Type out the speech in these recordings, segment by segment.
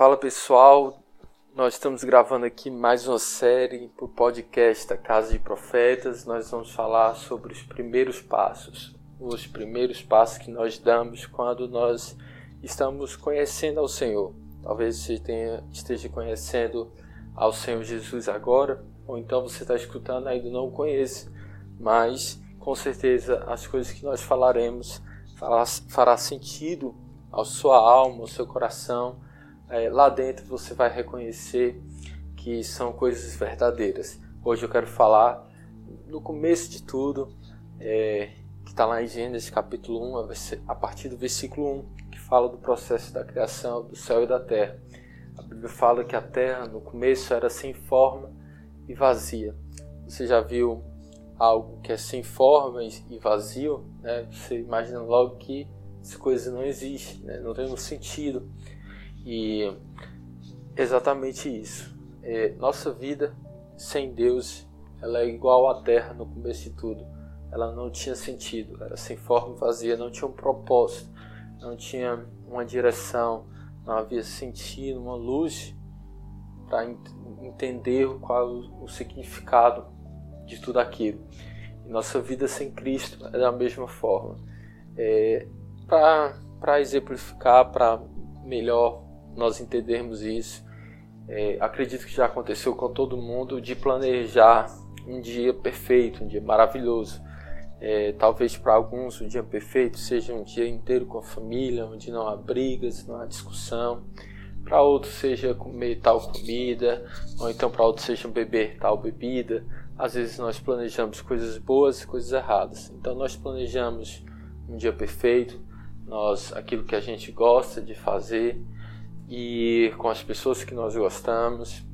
Fala pessoal, nós estamos gravando aqui mais uma série o podcast da Casa de Profetas. Nós vamos falar sobre os primeiros passos, os primeiros passos que nós damos quando nós estamos conhecendo ao Senhor. Talvez você tenha, esteja conhecendo ao Senhor Jesus agora, ou então você está escutando e ainda não conhece, mas com certeza as coisas que nós falaremos fará, fará sentido à sua alma, ao seu coração. É, lá dentro você vai reconhecer que são coisas verdadeiras. Hoje eu quero falar no começo de tudo, é, que está lá em Gênesis capítulo 1, a partir do versículo 1, que fala do processo da criação do céu e da terra. A Bíblia fala que a terra no começo era sem forma e vazia. Você já viu algo que é sem forma e vazio? Né? Você imagina logo que essa coisa não existe, né? não tem um sentido. E exatamente isso. É, nossa vida sem Deus, ela é igual à terra no começo de tudo. Ela não tinha sentido, era sem forma vazia, não tinha um propósito, não tinha uma direção, não havia sentido, uma luz para entender qual o, o significado de tudo aquilo. E nossa vida sem Cristo é da mesma forma. É, para exemplificar, para melhor nós entendermos isso, é, acredito que já aconteceu com todo mundo de planejar um dia perfeito, um dia maravilhoso. É, talvez para alguns o dia perfeito seja um dia inteiro com a família, onde não há brigas, não há discussão. Para outros seja comer tal comida, ou então para outros seja beber tal bebida. Às vezes nós planejamos coisas boas e coisas erradas. Então nós planejamos um dia perfeito, nós aquilo que a gente gosta de fazer e com as pessoas que nós gostamos.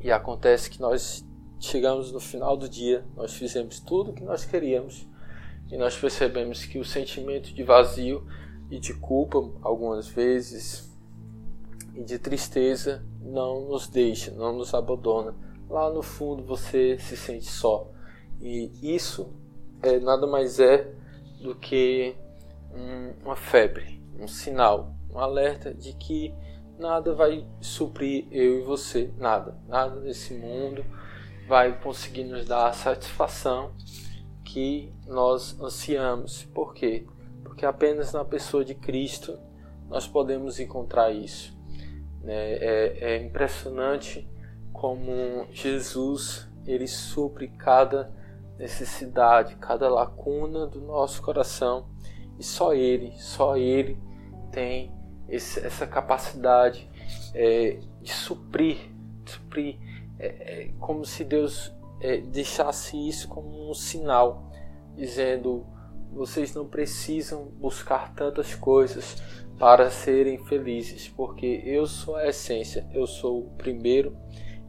E acontece que nós chegamos no final do dia, nós fizemos tudo o que nós queríamos e nós percebemos que o sentimento de vazio e de culpa, algumas vezes, e de tristeza não nos deixa, não nos abandona. Lá no fundo você se sente só. E isso é nada mais é do que um, uma febre, um sinal, um alerta de que nada vai suprir eu e você, nada, nada nesse mundo vai conseguir nos dar a satisfação que nós ansiamos. Por quê? Porque apenas na pessoa de Cristo nós podemos encontrar isso. Né? É, é impressionante como Jesus ele supre cada necessidade, cada lacuna do nosso coração e só Ele, só Ele tem esse, essa capacidade é, de suprir, de suprir é, é, como se Deus é, deixasse isso como um sinal, dizendo: vocês não precisam buscar tantas coisas para serem felizes, porque eu sou a essência, eu sou o primeiro,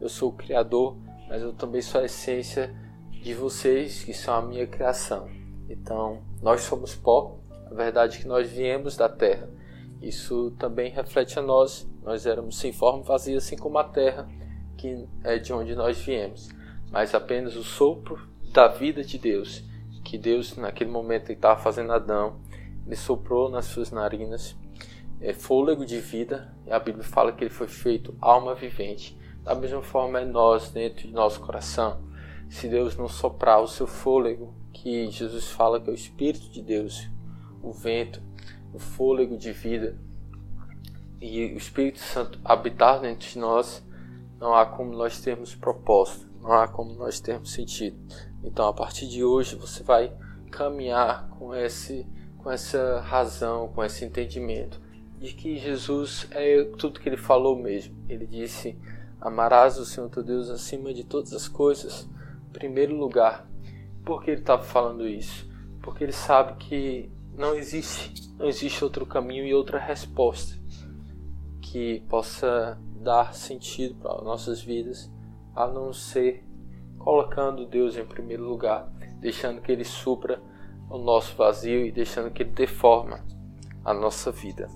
eu sou o Criador, mas eu também sou a essência de vocês que são a minha criação. Então, nós somos pó, a verdade é que nós viemos da terra. Isso também reflete a nós. Nós éramos sem forma vazia, assim como a terra, que é de onde nós viemos. Mas apenas o sopro da vida de Deus, que Deus, naquele momento, estava fazendo Adão, ele soprou nas suas narinas é, fôlego de vida, a Bíblia fala que ele foi feito alma vivente. Da mesma forma é nós dentro de nosso coração. Se Deus não soprar o seu fôlego, que Jesus fala que é o Espírito de Deus, o vento, o fôlego de vida e o Espírito Santo habitar dentro de nós, não há como nós termos propósito, não há como nós termos sentido. Então, a partir de hoje, você vai caminhar com esse com essa razão, com esse entendimento de que Jesus é tudo que ele falou mesmo. Ele disse: Amarás o Senhor teu Deus acima de todas as coisas, em primeiro lugar. Por que ele estava falando isso? Porque ele sabe que não existe, não existe outro caminho e outra resposta que possa dar sentido para nossas vidas a não ser colocando Deus em primeiro lugar, deixando que Ele supra o nosso vazio e deixando que Ele deforma a nossa vida.